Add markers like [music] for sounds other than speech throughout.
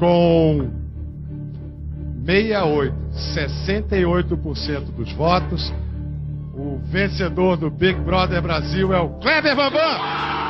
com 68, 68% dos votos. O vencedor do Big Brother Brasil é o Kleber Bambam.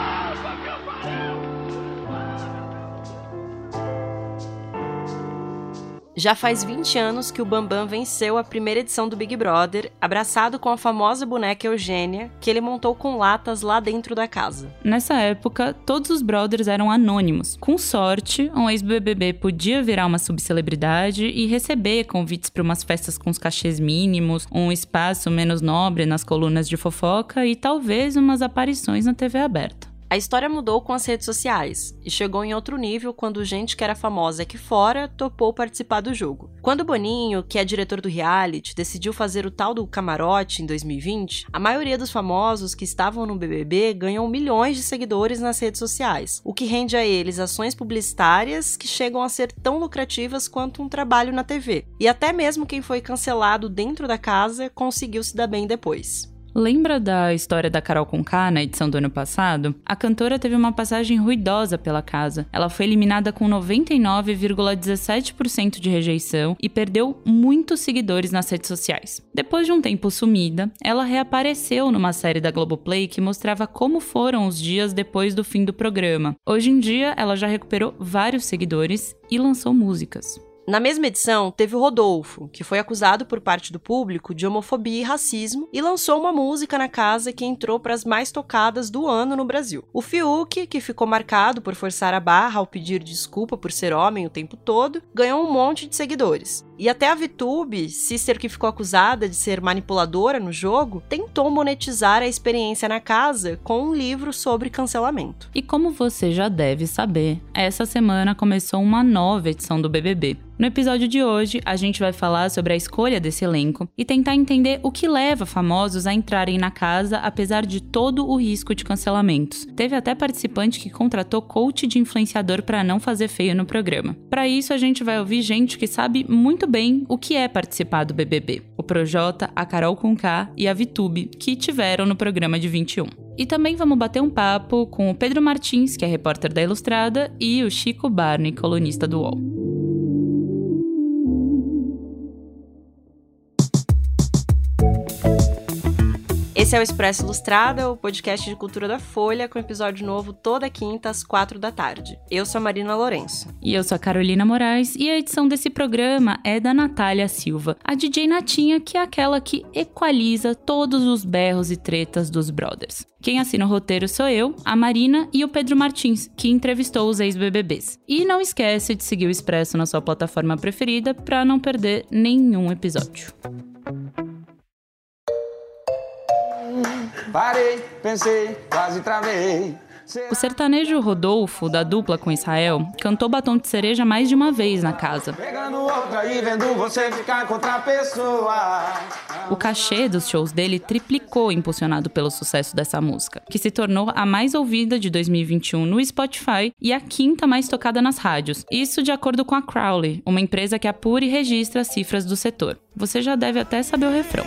Já faz 20 anos que o Bambam venceu a primeira edição do Big Brother, abraçado com a famosa boneca Eugênia, que ele montou com latas lá dentro da casa. Nessa época, todos os brothers eram anônimos. Com sorte, um ex-BBB podia virar uma subcelebridade e receber convites para umas festas com os cachês mínimos, um espaço menos nobre nas colunas de fofoca e talvez umas aparições na TV aberta. A história mudou com as redes sociais e chegou em outro nível quando gente que era famosa aqui fora topou participar do jogo. Quando Boninho, que é diretor do reality, decidiu fazer o tal do camarote em 2020, a maioria dos famosos que estavam no BBB ganham milhões de seguidores nas redes sociais, o que rende a eles ações publicitárias que chegam a ser tão lucrativas quanto um trabalho na TV. E até mesmo quem foi cancelado dentro da casa conseguiu se dar bem depois. Lembra da história da Carol Conká na edição do ano passado? A cantora teve uma passagem ruidosa pela casa. Ela foi eliminada com 99,17% de rejeição e perdeu muitos seguidores nas redes sociais. Depois de um tempo sumida, ela reapareceu numa série da Globoplay que mostrava como foram os dias depois do fim do programa. Hoje em dia, ela já recuperou vários seguidores e lançou músicas. Na mesma edição, teve o Rodolfo, que foi acusado por parte do público de homofobia e racismo e lançou uma música na casa que entrou para as mais tocadas do ano no Brasil. O Fiuk, que ficou marcado por forçar a barra ao pedir desculpa por ser homem o tempo todo, ganhou um monte de seguidores. E até a VTube, sister que ficou acusada de ser manipuladora no jogo, tentou monetizar a experiência na casa com um livro sobre cancelamento. E como você já deve saber, essa semana começou uma nova edição do BBB. No episódio de hoje, a gente vai falar sobre a escolha desse elenco e tentar entender o que leva famosos a entrarem na casa apesar de todo o risco de cancelamentos. Teve até participante que contratou coach de influenciador para não fazer feio no programa. Para isso, a gente vai ouvir gente que sabe muito bem o que é participar do BBB. O Projota, a Carol Conká e a Vitube, que tiveram no programa de 21. E também vamos bater um papo com o Pedro Martins, que é repórter da Ilustrada, e o Chico Barney, colunista do UOL. Esse é o Expresso Ilustrada, o podcast de cultura da Folha, com episódio novo toda quinta às quatro da tarde. Eu sou a Marina Lourenço. E eu sou a Carolina Moraes, e a edição desse programa é da Natália Silva, a DJ Natinha, que é aquela que equaliza todos os berros e tretas dos brothers. Quem assina o roteiro sou eu, a Marina e o Pedro Martins, que entrevistou os ex-BBBs. E não esquece de seguir o Expresso na sua plataforma preferida para não perder nenhum episódio. Parei, pensei, quase travei. O sertanejo Rodolfo, da dupla com Israel, cantou Batom de Cereja mais de uma vez na casa. O cachê dos shows dele triplicou impulsionado pelo sucesso dessa música, que se tornou a mais ouvida de 2021 no Spotify e a quinta mais tocada nas rádios. Isso de acordo com a Crowley, uma empresa que apura e registra as cifras do setor. Você já deve até saber o refrão.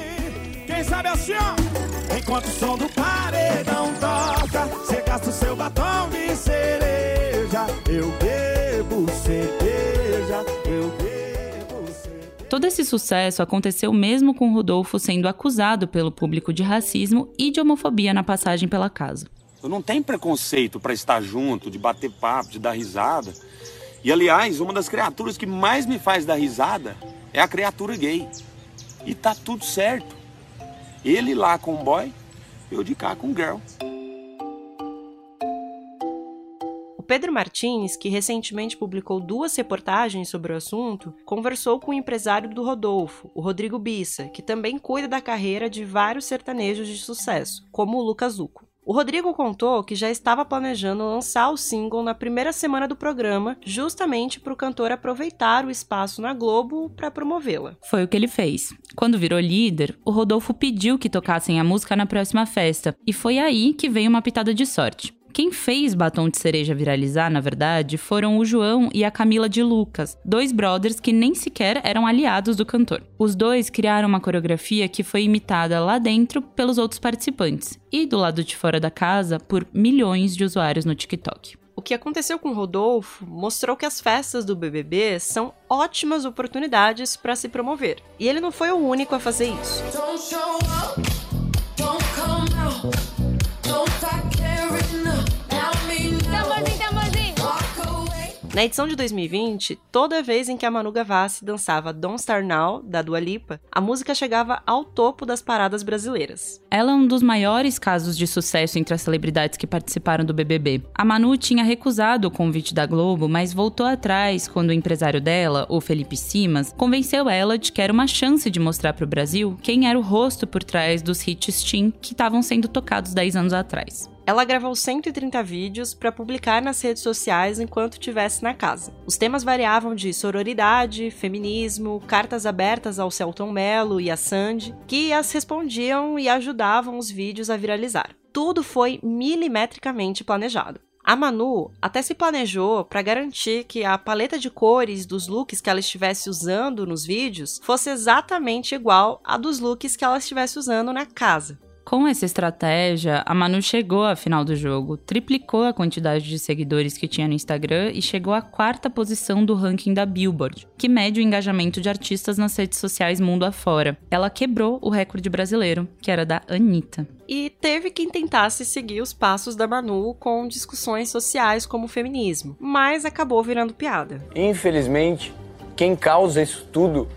Quem sabe assim, ó. Enquanto o som do paredão toca, você gasta o seu batom de cereja. Eu bebo cerveja, eu bebo cerveja. Todo esse sucesso aconteceu mesmo com Rodolfo sendo acusado pelo público de racismo e de homofobia na passagem pela casa. Eu não tenho preconceito para estar junto, de bater papo, de dar risada. E aliás, uma das criaturas que mais me faz dar risada é a criatura gay. E tá tudo certo. Ele lá com o boy, eu de cá com girl. O Pedro Martins, que recentemente publicou duas reportagens sobre o assunto, conversou com o empresário do Rodolfo, o Rodrigo Bissa, que também cuida da carreira de vários sertanejos de sucesso, como o Lucas Zuco. O Rodrigo contou que já estava planejando lançar o single na primeira semana do programa, justamente para o cantor aproveitar o espaço na Globo para promovê-la. Foi o que ele fez. Quando virou líder, o Rodolfo pediu que tocassem a música na próxima festa, e foi aí que veio uma pitada de sorte. Quem fez Batom de Cereja viralizar, na verdade, foram o João e a Camila de Lucas, dois brothers que nem sequer eram aliados do cantor. Os dois criaram uma coreografia que foi imitada lá dentro pelos outros participantes e do lado de fora da casa por milhões de usuários no TikTok. O que aconteceu com Rodolfo mostrou que as festas do BBB são ótimas oportunidades para se promover. E ele não foi o único a fazer isso. Na edição de 2020, toda vez em que a Manu Gavassi dançava Don't Star Now, da Dua Lipa, a música chegava ao topo das paradas brasileiras. Ela é um dos maiores casos de sucesso entre as celebridades que participaram do BBB. A Manu tinha recusado o convite da Globo, mas voltou atrás quando o empresário dela, o Felipe Simas, convenceu ela de que era uma chance de mostrar para o Brasil quem era o rosto por trás dos hits teen que estavam sendo tocados 10 anos atrás. Ela gravou 130 vídeos para publicar nas redes sociais enquanto estivesse na casa. Os temas variavam de sororidade, feminismo, cartas abertas ao Celton Mello e a Sandy, que as respondiam e ajudavam os vídeos a viralizar. Tudo foi milimetricamente planejado. A Manu até se planejou para garantir que a paleta de cores dos looks que ela estivesse usando nos vídeos fosse exatamente igual a dos looks que ela estivesse usando na casa. Com essa estratégia, a Manu chegou à final do jogo, triplicou a quantidade de seguidores que tinha no Instagram e chegou à quarta posição do ranking da Billboard, que mede o engajamento de artistas nas redes sociais mundo afora. Ela quebrou o recorde brasileiro, que era da Anitta. E teve quem tentasse seguir os passos da Manu com discussões sociais como o feminismo, mas acabou virando piada. Infelizmente, quem causa isso tudo,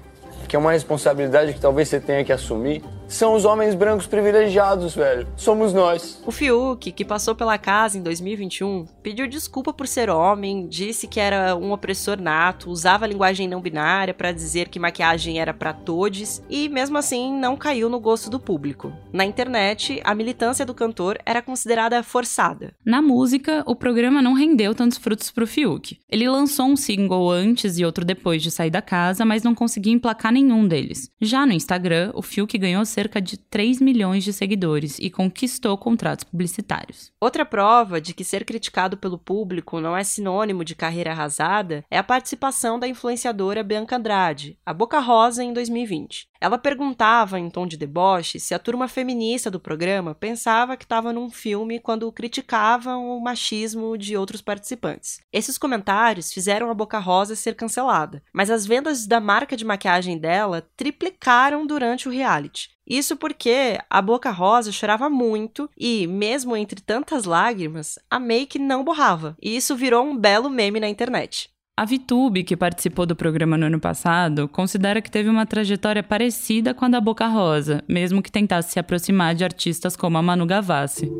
que é uma responsabilidade que talvez você tenha que assumir, são os homens brancos privilegiados, velho. Somos nós. O Fiuk, que passou pela casa em 2021, pediu desculpa por ser homem, disse que era um opressor nato, usava a linguagem não binária para dizer que maquiagem era para todes e mesmo assim não caiu no gosto do público. Na internet, a militância do cantor era considerada forçada. Na música, o programa não rendeu tantos frutos pro Fiuk. Ele lançou um single antes e outro depois de sair da casa, mas não conseguia emplacar nenhum deles. Já no Instagram, o Fiuk ganhou cerca de 3 milhões de seguidores e conquistou contratos publicitários. Outra prova de que ser criticado pelo público não é sinônimo de carreira arrasada é a participação da influenciadora Bianca Andrade, a Boca Rosa, em 2020. Ela perguntava, em tom de deboche, se a turma feminista do programa pensava que estava num filme quando criticavam o machismo de outros participantes. Esses comentários fizeram a Boca Rosa ser cancelada, mas as vendas da marca de maquiagem dela triplicaram durante o reality. Isso porque a Boca Rosa chorava muito e, mesmo entre tantas lágrimas, a make não borrava. E isso virou um belo meme na internet. A Vitube, que participou do programa no ano passado, considera que teve uma trajetória parecida com a da Boca Rosa, mesmo que tentasse se aproximar de artistas como a Manu Gavassi.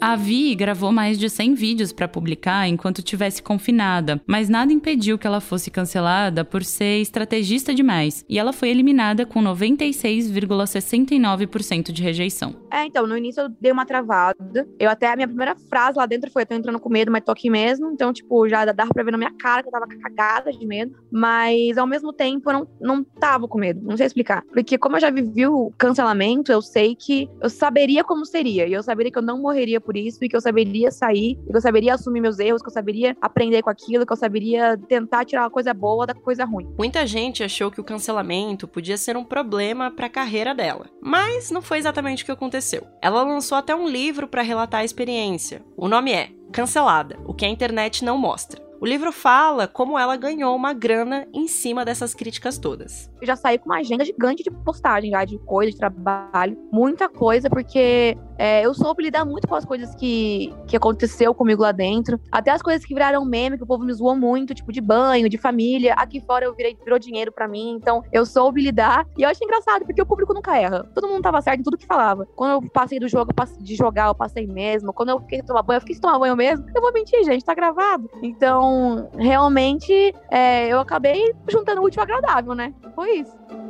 A Vi gravou mais de 100 vídeos para publicar enquanto tivesse confinada, mas nada impediu que ela fosse cancelada por ser estrategista demais, e ela foi eliminada com 96,69% de rejeição. É, então, no início eu dei uma travada. Eu até a minha primeira frase lá dentro foi: eu tô entrando com medo, mas tô aqui mesmo. Então, tipo, já dava pra ver na minha cara que eu tava cagada de medo, mas ao mesmo tempo eu não, não tava com medo, não sei explicar. Porque como eu já vivi o cancelamento, eu sei que eu saberia como seria, e eu saberia que eu não morreria por isso, e que eu saberia sair, e que eu saberia assumir meus erros, que eu saberia aprender com aquilo, que eu saberia tentar tirar uma coisa boa da coisa ruim. Muita gente achou que o cancelamento podia ser um problema para a carreira dela, mas não foi exatamente o que aconteceu. Ela lançou até um livro para relatar a experiência. O nome é Cancelada: O que a internet não mostra. O livro fala como ela ganhou uma grana em cima dessas críticas todas. Eu já saí com uma agenda gigante de postagem já, de coisa, de trabalho, muita coisa, porque é, eu soube lidar muito com as coisas que, que aconteceu comigo lá dentro. Até as coisas que viraram meme, que o povo me zoou muito, tipo de banho, de família. Aqui fora eu virei, virou dinheiro para mim. Então eu soube lidar. E eu acho engraçado, porque o público nunca erra. Todo mundo tava certo em tudo que falava. Quando eu passei do jogo, de jogar, eu passei mesmo. Quando eu fiquei tomar banho, eu fiquei tomar banho mesmo. Eu vou mentir, gente, tá gravado. Então, realmente, é, eu acabei juntando o último agradável, né? Foi isso.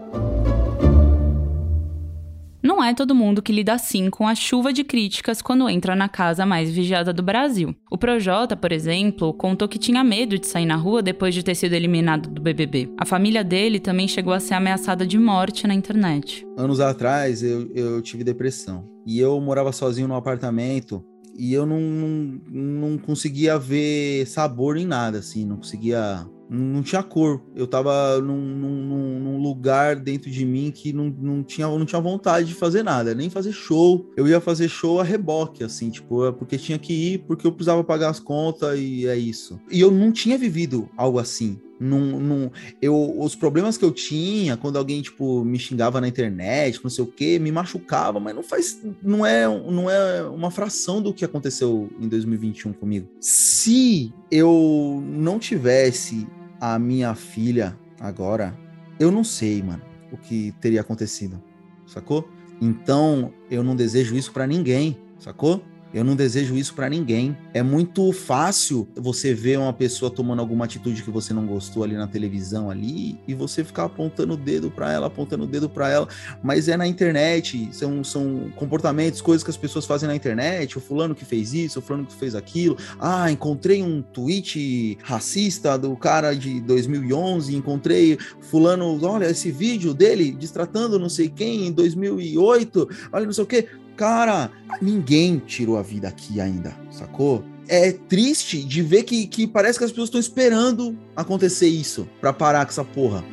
Não é todo mundo que lida assim com a chuva de críticas quando entra na casa mais vigiada do Brasil. O Projota, por exemplo, contou que tinha medo de sair na rua depois de ter sido eliminado do BBB. A família dele também chegou a ser ameaçada de morte na internet. Anos atrás eu, eu tive depressão e eu morava sozinho no apartamento e eu não, não, não conseguia ver sabor em nada, assim, não conseguia Não tinha cor. Eu tava num, num, num, lugar dentro de mim que não, não, tinha, não tinha vontade de fazer nada, nem fazer show. Eu ia fazer show a reboque, assim, tipo, é porque tinha que ir, porque eu precisava pagar as contas e é isso. E eu não tinha vivido algo assim. Num, num, eu, os problemas que eu tinha quando alguém tipo me xingava na internet, não sei o que, me machucava, mas não faz, não é, não é uma fração do que aconteceu em 2021 comigo. Se eu não tivesse a minha filha agora, eu não sei, mano, o que teria acontecido, sacou? Então eu não desejo isso para ninguém, sacou? Eu não desejo isso para ninguém. É muito fácil você ver uma pessoa tomando alguma atitude que você não gostou ali na televisão ali e você ficar apontando o dedo para ela, apontando o dedo para ela, mas é na internet, são, são comportamentos, coisas que as pessoas fazem na internet, o fulano que fez isso, o fulano que fez aquilo. Ah, encontrei um tweet racista do cara de 2011, encontrei fulano, olha esse vídeo dele destratando não sei quem em 2008, olha não sei o que Cara, ninguém tirou a vida aqui ainda, sacou? É triste de ver que, que parece que as pessoas estão esperando acontecer isso para parar com essa porra.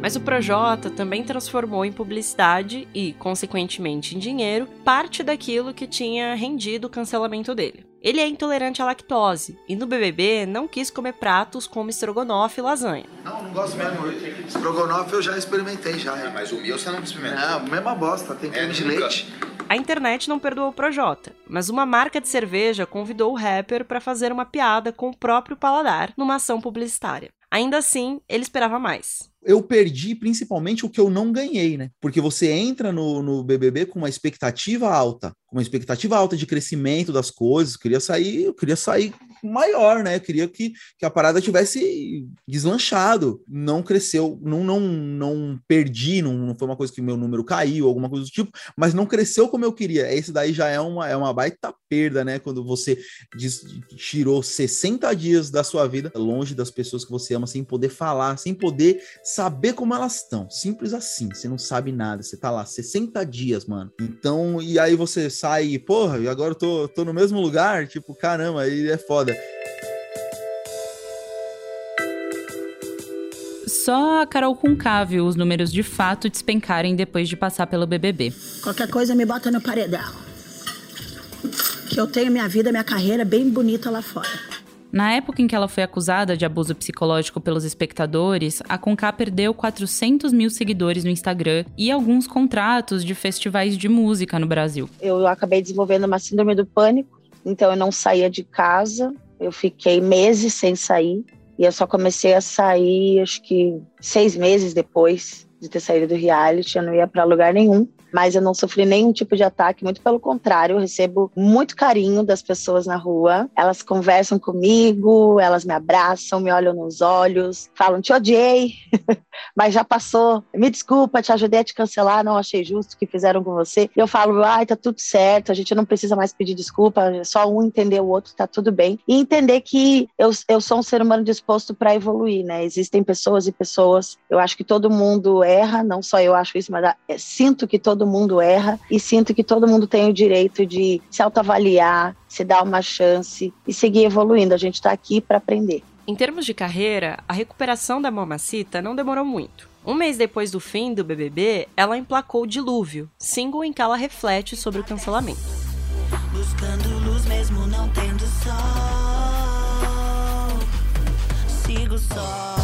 Mas o Projota também transformou em publicidade e, consequentemente, em dinheiro, parte daquilo que tinha rendido o cancelamento dele. Ele é intolerante à lactose e no BBB não quis comer pratos como estrogonofe e lasanha. Não, não gosto mesmo. Estrogonofe eu já experimentei já. Ah, mas o meu você não experimenta. Não, mesma bosta, tem creme é, de nunca. leite. A internet não perdoou o Projota, mas uma marca de cerveja convidou o rapper para fazer uma piada com o próprio paladar numa ação publicitária. Ainda assim, ele esperava mais eu perdi principalmente o que eu não ganhei, né? Porque você entra no, no BBB com uma expectativa alta, uma expectativa alta de crescimento das coisas. Eu queria sair, eu queria sair maior, né? Eu queria que, que a parada tivesse deslanchado. Não cresceu, não, não, não perdi, não, não foi uma coisa que meu número caiu, alguma coisa do tipo, mas não cresceu como eu queria. Esse daí já é uma, é uma baita perda, né? Quando você tirou 60 dias da sua vida longe das pessoas que você ama, sem poder falar, sem poder saber como elas estão. Simples assim. Você não sabe nada. Você tá lá 60 dias, mano. Então, e aí você sai porra, e agora eu tô, tô no mesmo lugar. Tipo, caramba, aí é foda. Só a Carol Conká viu os números de fato despencarem depois de passar pelo BBB. Qualquer coisa me bota no paredão. Que eu tenho minha vida, minha carreira bem bonita lá fora. Na época em que ela foi acusada de abuso psicológico pelos espectadores, a Conká perdeu 400 mil seguidores no Instagram e alguns contratos de festivais de música no Brasil. Eu acabei desenvolvendo uma síndrome do pânico, então eu não saía de casa, eu fiquei meses sem sair e eu só comecei a sair, acho que seis meses depois de ter saído do reality, eu não ia para lugar nenhum mas eu não sofri nenhum tipo de ataque, muito pelo contrário, eu recebo muito carinho das pessoas na rua. Elas conversam comigo, elas me abraçam, me olham nos olhos, falam: Te odiei, [laughs] mas já passou. Me desculpa, te ajudei a te cancelar, não achei justo o que fizeram com você. E eu falo: Ai, tá tudo certo, a gente não precisa mais pedir desculpa, é só um entender o outro, tá tudo bem. E entender que eu, eu sou um ser humano disposto para evoluir, né? Existem pessoas e pessoas, eu acho que todo mundo erra, não só eu acho isso, mas sinto que todo todo mundo erra e sinto que todo mundo tem o direito de se autoavaliar, se dar uma chance e seguir evoluindo. A gente está aqui para aprender. Em termos de carreira, a recuperação da Mamacita não demorou muito. Um mês depois do fim do BBB, ela emplacou Dilúvio, single em que ela reflete sobre o cancelamento. Buscando luz mesmo não tendo sol. Sigo só.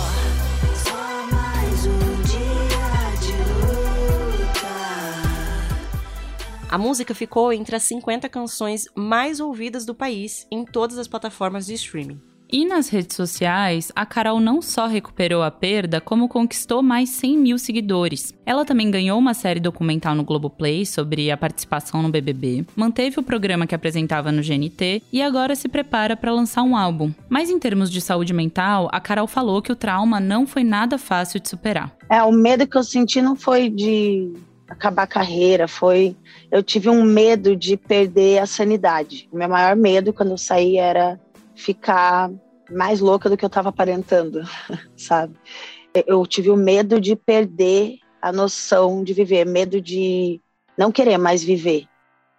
A música ficou entre as 50 canções mais ouvidas do país em todas as plataformas de streaming. E nas redes sociais, a Carol não só recuperou a perda, como conquistou mais 100 mil seguidores. Ela também ganhou uma série documental no Globoplay sobre a participação no BBB, manteve o programa que apresentava no GNT e agora se prepara para lançar um álbum. Mas em termos de saúde mental, a Carol falou que o trauma não foi nada fácil de superar. É, o medo que eu senti não foi de acabar a carreira, foi eu tive um medo de perder a sanidade. O meu maior medo quando eu saí era ficar mais louca do que eu estava aparentando, [laughs] sabe? Eu tive o medo de perder a noção de viver, medo de não querer mais viver.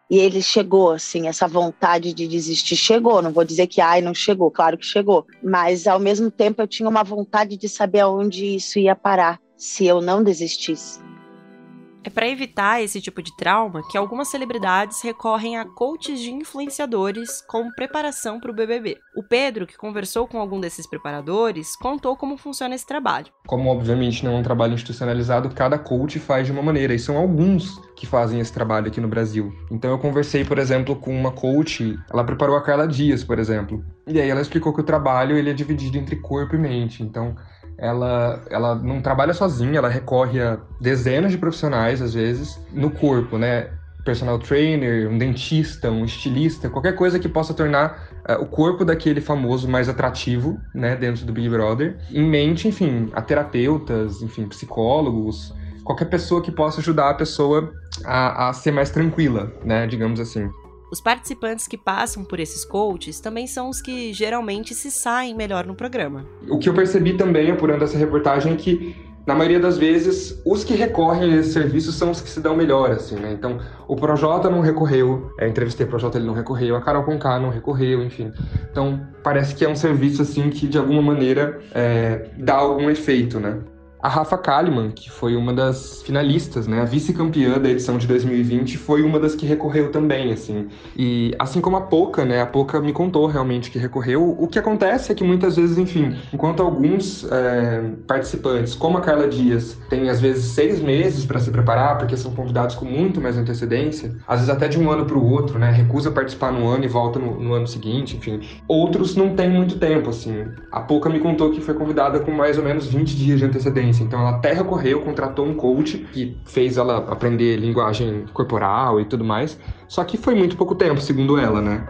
E ele chegou, assim, essa vontade de desistir chegou. Não vou dizer que ai, não chegou, claro que chegou. Mas ao mesmo tempo eu tinha uma vontade de saber aonde isso ia parar se eu não desistisse. É para evitar esse tipo de trauma que algumas celebridades recorrem a coaches de influenciadores como preparação para o BBB. O Pedro, que conversou com algum desses preparadores, contou como funciona esse trabalho. Como obviamente não é um trabalho institucionalizado, cada coach faz de uma maneira, e são alguns que fazem esse trabalho aqui no Brasil. Então eu conversei, por exemplo, com uma coach, ela preparou a Carla Dias, por exemplo. E aí ela explicou que o trabalho ele é dividido entre corpo e mente. Então ela, ela não trabalha sozinha, ela recorre a dezenas de profissionais, às vezes, no corpo, né? Personal trainer, um dentista, um estilista, qualquer coisa que possa tornar uh, o corpo daquele famoso mais atrativo, né, dentro do Big Brother. Em mente, enfim, a terapeutas, enfim, psicólogos, qualquer pessoa que possa ajudar a pessoa a, a ser mais tranquila, né, digamos assim. Os participantes que passam por esses coaches também são os que geralmente se saem melhor no programa. O que eu percebi também, apurando essa reportagem, é que na maioria das vezes, os que recorrem a esse serviço são os que se dão melhor, assim, né? Então, o Projota não recorreu, é, entrevistei o Projota, ele não recorreu, a Carol Conká não recorreu, enfim. Então, parece que é um serviço, assim, que de alguma maneira é, dá algum efeito, né? A Rafa Kalimann, que foi uma das finalistas, né, a vice-campeã da edição de 2020, foi uma das que recorreu também, assim. E assim como a Poca, né, a Poca me contou realmente que recorreu. O que acontece é que muitas vezes, enfim, enquanto alguns é, participantes, como a Carla Dias, têm às vezes seis meses para se preparar, porque são convidados com muito mais antecedência, às vezes até de um ano para o outro, né, recusa participar no ano e volta no, no ano seguinte, enfim. Outros não têm muito tempo, assim. A Poca me contou que foi convidada com mais ou menos 20 dias de antecedência então ela até recorreu, contratou um coach que fez ela aprender linguagem corporal e tudo mais. Só que foi muito pouco tempo, segundo ela, né?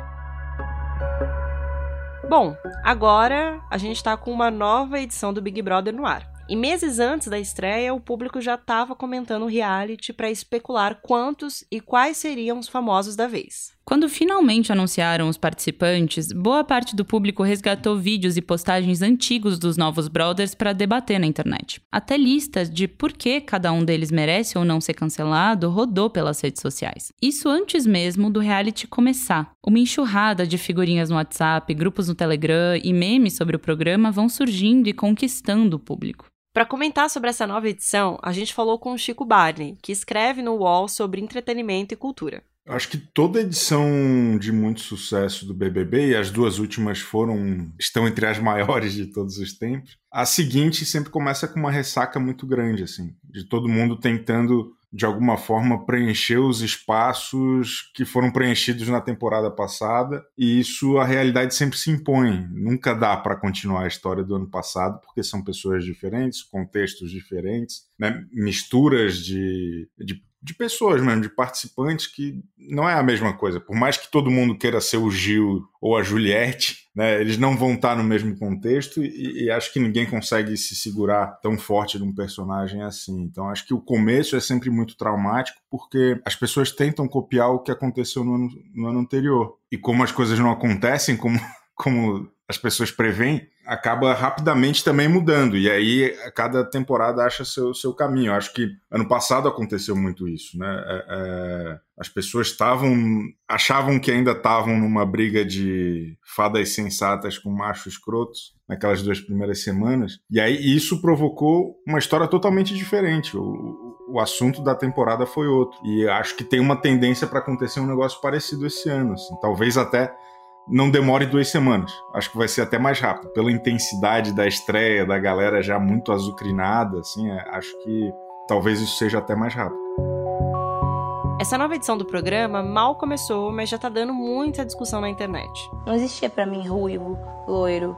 Bom, agora a gente está com uma nova edição do Big Brother no ar. E meses antes da estreia, o público já estava comentando o reality para especular quantos e quais seriam os famosos da vez. Quando finalmente anunciaram os participantes, boa parte do público resgatou vídeos e postagens antigos dos novos Brothers para debater na internet. Até listas de por que cada um deles merece ou não ser cancelado rodou pelas redes sociais. Isso antes mesmo do reality começar. Uma enxurrada de figurinhas no WhatsApp, grupos no Telegram e memes sobre o programa vão surgindo e conquistando o público. Para comentar sobre essa nova edição, a gente falou com o Chico Barney, que escreve no UOL sobre entretenimento e cultura. Acho que toda edição de muito sucesso do BBB, e as duas últimas foram estão entre as [laughs] maiores de todos os tempos, a seguinte sempre começa com uma ressaca muito grande, assim, de todo mundo tentando de alguma forma preencher os espaços que foram preenchidos na temporada passada, e isso a realidade sempre se impõe. Nunca dá para continuar a história do ano passado, porque são pessoas diferentes, contextos diferentes, né? misturas de, de de pessoas mesmo, de participantes que não é a mesma coisa. Por mais que todo mundo queira ser o Gil ou a Juliette, né, eles não vão estar no mesmo contexto e, e, acho que ninguém consegue se segurar tão forte num personagem assim. Então acho que o começo é sempre muito traumático porque as pessoas tentam copiar o que aconteceu no ano, no ano anterior. E como as coisas não acontecem como, [laughs] como as pessoas preveem, acaba rapidamente também mudando. E aí cada temporada acha seu, seu caminho. Eu acho que ano passado aconteceu muito isso, né? É, é, as pessoas estavam. achavam que ainda estavam numa briga de fadas sensatas com machos escrotos naquelas duas primeiras semanas. E aí isso provocou uma história totalmente diferente. O, o assunto da temporada foi outro. E acho que tem uma tendência para acontecer um negócio parecido esse ano. Assim. Talvez até não demore duas semanas. Acho que vai ser até mais rápido. Pela intensidade da estreia, da galera já muito azucrinada, assim, é, acho que talvez isso seja até mais rápido. Essa nova edição do programa mal começou, mas já tá dando muita discussão na internet. Não existia para mim ruivo, loiro,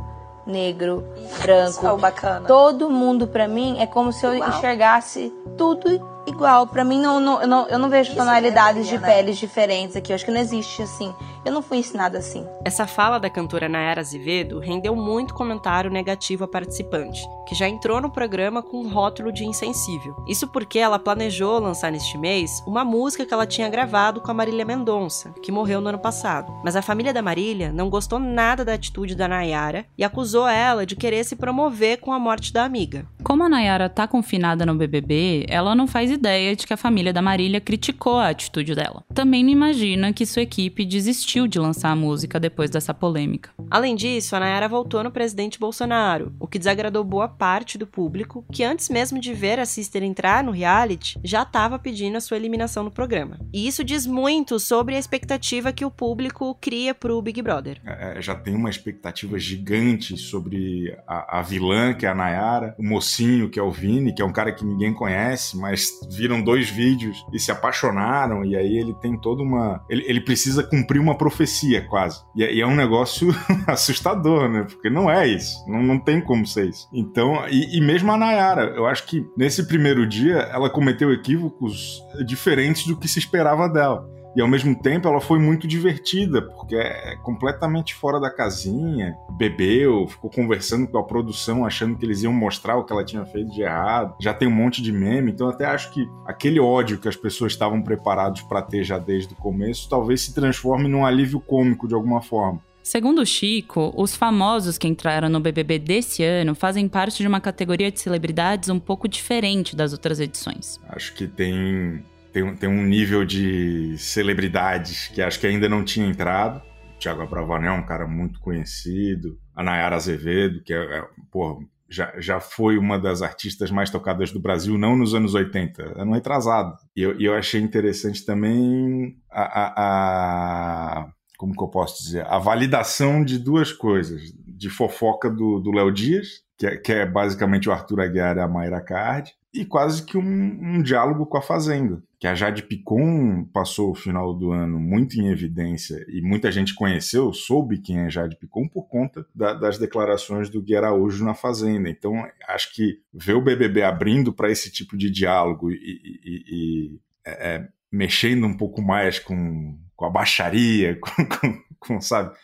negro, branco. Oh, bacana. Todo mundo para mim é como se eu Igual. enxergasse tudo igual. Para mim não, não, eu não, eu não vejo Isso tonalidades é de né? peles diferentes aqui. Eu acho que não existe assim. Eu não fui ensinada assim. Essa fala da cantora Nayara Azevedo rendeu muito comentário negativo a participante, que já entrou no programa com um rótulo de insensível. Isso porque ela planejou lançar neste mês uma música que ela tinha gravado com a Marília Mendonça, que morreu no ano passado. Mas a família da Marília não gostou nada da atitude da Nayara e acusou ela de querer se promover com a morte da amiga. Como a Nayara tá confinada no BBB, ela não faz ideia de que a família da Marília criticou a atitude dela. Também não imagina que sua equipe desistiu de lançar a música depois dessa polêmica. Além disso, a Nayara voltou no presidente Bolsonaro, o que desagradou boa parte do público, que antes mesmo de ver a Sister entrar no reality, já estava pedindo a sua eliminação no programa. E isso diz muito sobre a expectativa que o público cria pro Big Brother. É, já tem uma expectativa gigante sobre a, a vilã, que é a Nayara, o mocinho, que é o Vini, que é um cara que ninguém conhece, mas viram dois vídeos e se apaixonaram, e aí ele tem toda uma. Ele, ele precisa cumprir uma profecia, quase. E, e é um negócio [laughs] assustador, né? Porque não é isso. Não, não tem como ser isso. Então, e, e mesmo a Nayara, eu acho que nesse primeiro dia ela cometeu equívocos diferentes do que se esperava dela. E ao mesmo tempo ela foi muito divertida, porque é completamente fora da casinha. Bebeu, ficou conversando com a produção, achando que eles iam mostrar o que ela tinha feito de errado. Já tem um monte de meme, então até acho que aquele ódio que as pessoas estavam preparados para ter já desde o começo, talvez se transforme num alívio cômico de alguma forma. Segundo o Chico, os famosos que entraram no BBB desse ano fazem parte de uma categoria de celebridades um pouco diferente das outras edições. Acho que tem tem, tem um nível de celebridades que acho que ainda não tinha entrado. O Thiago Abravanel é um cara muito conhecido. A Nayara Azevedo, que é, é porra, já, já foi uma das artistas mais tocadas do Brasil, não nos anos 80, ano retrasado. E eu, eu achei interessante também a, a, a, Como que eu posso dizer? A validação de duas coisas. De fofoca do Léo Dias, que é, que é, basicamente o Arthur Aguiar e a Mayra Card, e quase que um, um diálogo com a Fazenda que a Jade Picon passou o final do ano muito em evidência e muita gente conheceu, soube quem é Jade Picon por conta da, das declarações do Gui Araújo na Fazenda. Então, acho que ver o BBB abrindo para esse tipo de diálogo e, e, e é, é, mexendo um pouco mais com, com a baixaria, [laughs] com, com, com sabe?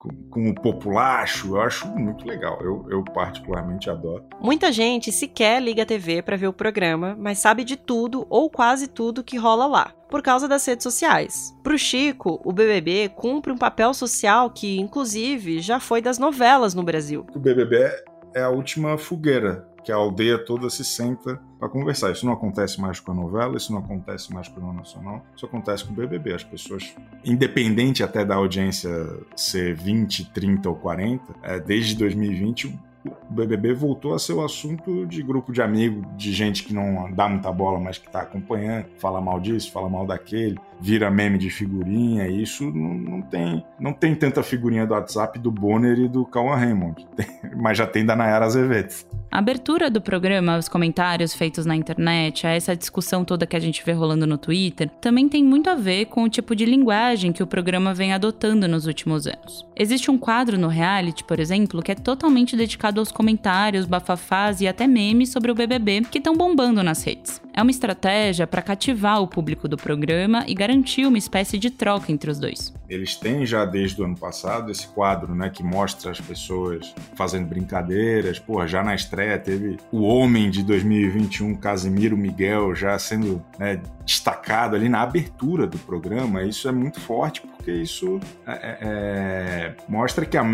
Com, o populacho, eu acho muito legal. Eu, eu, particularmente adoro. Muita gente sequer liga a TV para ver o programa, mas sabe de tudo ou quase tudo que rola lá. Por causa das redes sociais. Pro Chico, o BBB cumpre um papel social que, inclusive, já foi das novelas no Brasil. O BBB é a última fogueira que a aldeia toda se senta para conversar. Isso não acontece mais com a novela, isso não acontece mais com o Nacional, isso acontece com o BBB. As pessoas, independente até da audiência ser 20, 30 ou 40, é, desde 2020 o BBB voltou a ser o assunto de grupo de amigos, de gente que não dá muita bola, mas que está acompanhando, fala mal disso, fala mal daquele, vira meme de figurinha. Isso não, não tem não tem tanta figurinha do WhatsApp do Bonner e do Cauã Raymond, [laughs] mas já tem da Nayara Azevedo. A abertura do programa, os comentários feitos na internet, essa discussão toda que a gente vê rolando no Twitter, também tem muito a ver com o tipo de linguagem que o programa vem adotando nos últimos anos. Existe um quadro no reality, por exemplo, que é totalmente dedicado aos comentários, bafafás e até memes sobre o BBB que estão bombando nas redes. É uma estratégia para cativar o público do programa e garantir uma espécie de troca entre os dois. Eles têm já desde o ano passado esse quadro, né, que mostra as pessoas fazendo brincadeiras. Pô, já na estreia teve o homem de 2021, Casimiro Miguel, já sendo né, destacado ali na abertura do programa. Isso é muito forte porque isso é, é, é mostra que a,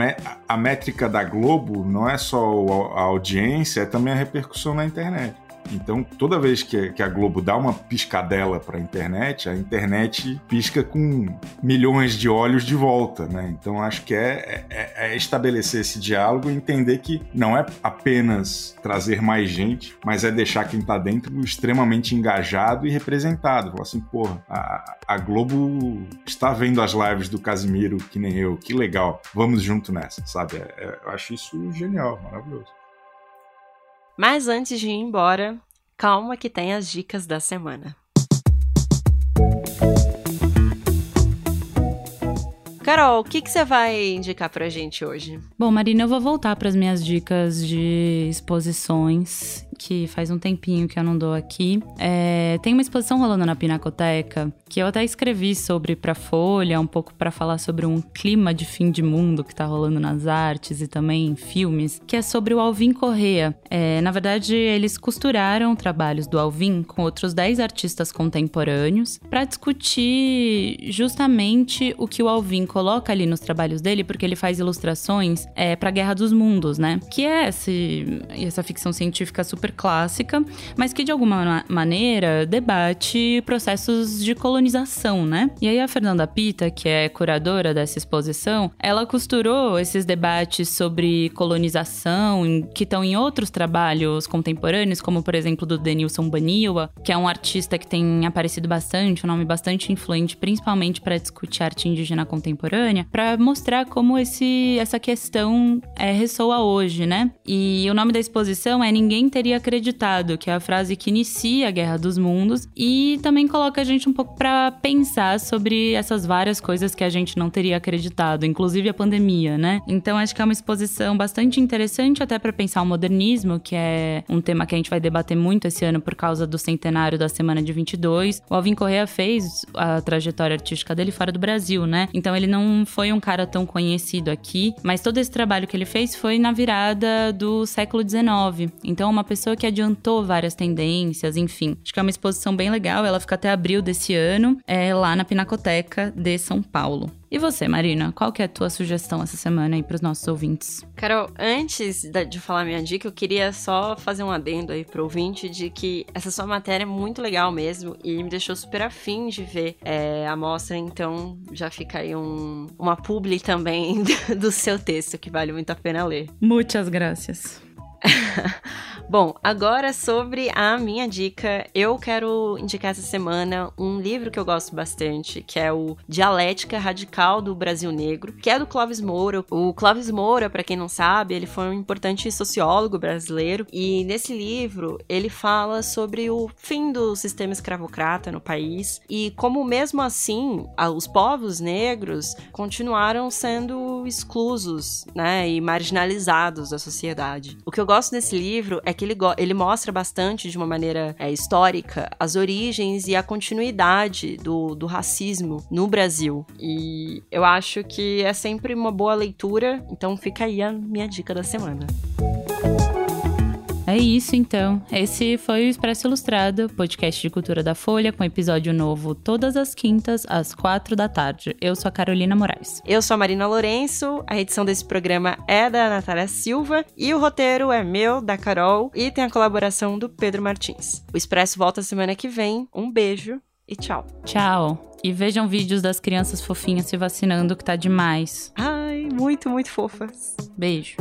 a métrica da Globo não é só a audiência, é também a repercussão na internet. Então, toda vez que, a Globo dá uma piscadela para a internet, a internet pisca com milhões de olhos de volta, né? Então, acho que é, é, é estabelecer esse diálogo e entender que não é apenas trazer mais gente, mas é deixar quem está dentro extremamente engajado e representado. Falar assim, porra, a, a Globo está vendo as lives do Casimiro que nem eu, que legal, vamos junto nessa, sabe? É, é, eu acho isso genial, maravilhoso. Mas antes de ir embora, calma que tem as dicas da semana. Carol, o que, que você vai indicar pra gente hoje? Bom, Marina, eu vou voltar para as minhas dicas de exposições que faz um tempinho que eu não dou aqui. É, tem uma exposição rolando na Pinacoteca que eu até escrevi sobre pra Folha, um pouco para falar sobre um clima de fim de mundo que tá rolando nas artes e também em filmes, que é sobre o Alvin Correa. É, na verdade, eles costuraram trabalhos do Alvin com outros 10 artistas contemporâneos para discutir justamente o que o Alvin coloca ali nos trabalhos dele, porque ele faz ilustrações é, para Guerra dos Mundos, né? Que é esse, essa ficção científica super super clássica, mas que de alguma maneira debate processos de colonização, né? E aí a Fernanda Pita, que é curadora dessa exposição, ela costurou esses debates sobre colonização que estão em outros trabalhos contemporâneos, como por exemplo do Denilson Baniwa, que é um artista que tem aparecido bastante, um nome bastante influente, principalmente para discutir arte indígena contemporânea, para mostrar como esse, essa questão é, ressoa hoje, né? E o nome da exposição é Ninguém Teria Acreditado, que é a frase que inicia a Guerra dos Mundos e também coloca a gente um pouco para pensar sobre essas várias coisas que a gente não teria acreditado, inclusive a pandemia, né? Então acho que é uma exposição bastante interessante até para pensar o modernismo, que é um tema que a gente vai debater muito esse ano por causa do centenário da semana de 22. O Alvin Correa fez a trajetória artística dele fora do Brasil, né? Então ele não foi um cara tão conhecido aqui, mas todo esse trabalho que ele fez foi na virada do século XIX. Então uma pessoa que adiantou várias tendências, enfim. Acho que é uma exposição bem legal, ela fica até abril desse ano, é lá na Pinacoteca de São Paulo. E você, Marina, qual que é a tua sugestão essa semana aí para os nossos ouvintes? Carol, antes de falar minha dica, eu queria só fazer um adendo aí pro ouvinte de que essa sua matéria é muito legal mesmo e me deixou super afim de ver é, a mostra, então já fica aí um, uma publi também [laughs] do seu texto que vale muito a pena ler. Muitas graças. [laughs] Bom, agora sobre a minha dica, eu quero indicar essa semana um livro que eu gosto bastante, que é o Dialética Radical do Brasil Negro, que é do Clóvis Moura. O Clóvis Moura, para quem não sabe, ele foi um importante sociólogo brasileiro e nesse livro ele fala sobre o fim do sistema escravocrata no país e como mesmo assim os povos negros continuaram sendo exclusos, né, e marginalizados da sociedade. O que eu gosto desse livro é que ele, ele mostra bastante, de uma maneira é, histórica, as origens e a continuidade do, do racismo no Brasil. E eu acho que é sempre uma boa leitura, então fica aí a minha dica da semana. É isso então. Esse foi o Expresso Ilustrado, podcast de cultura da Folha, com episódio novo todas as quintas, às quatro da tarde. Eu sou a Carolina Moraes. Eu sou a Marina Lourenço, a edição desse programa é da Natália Silva e o roteiro é meu, da Carol, e tem a colaboração do Pedro Martins. O Expresso volta semana que vem. Um beijo e tchau. Tchau. E vejam vídeos das crianças fofinhas se vacinando, que tá demais. Ai, muito, muito fofas. Beijo.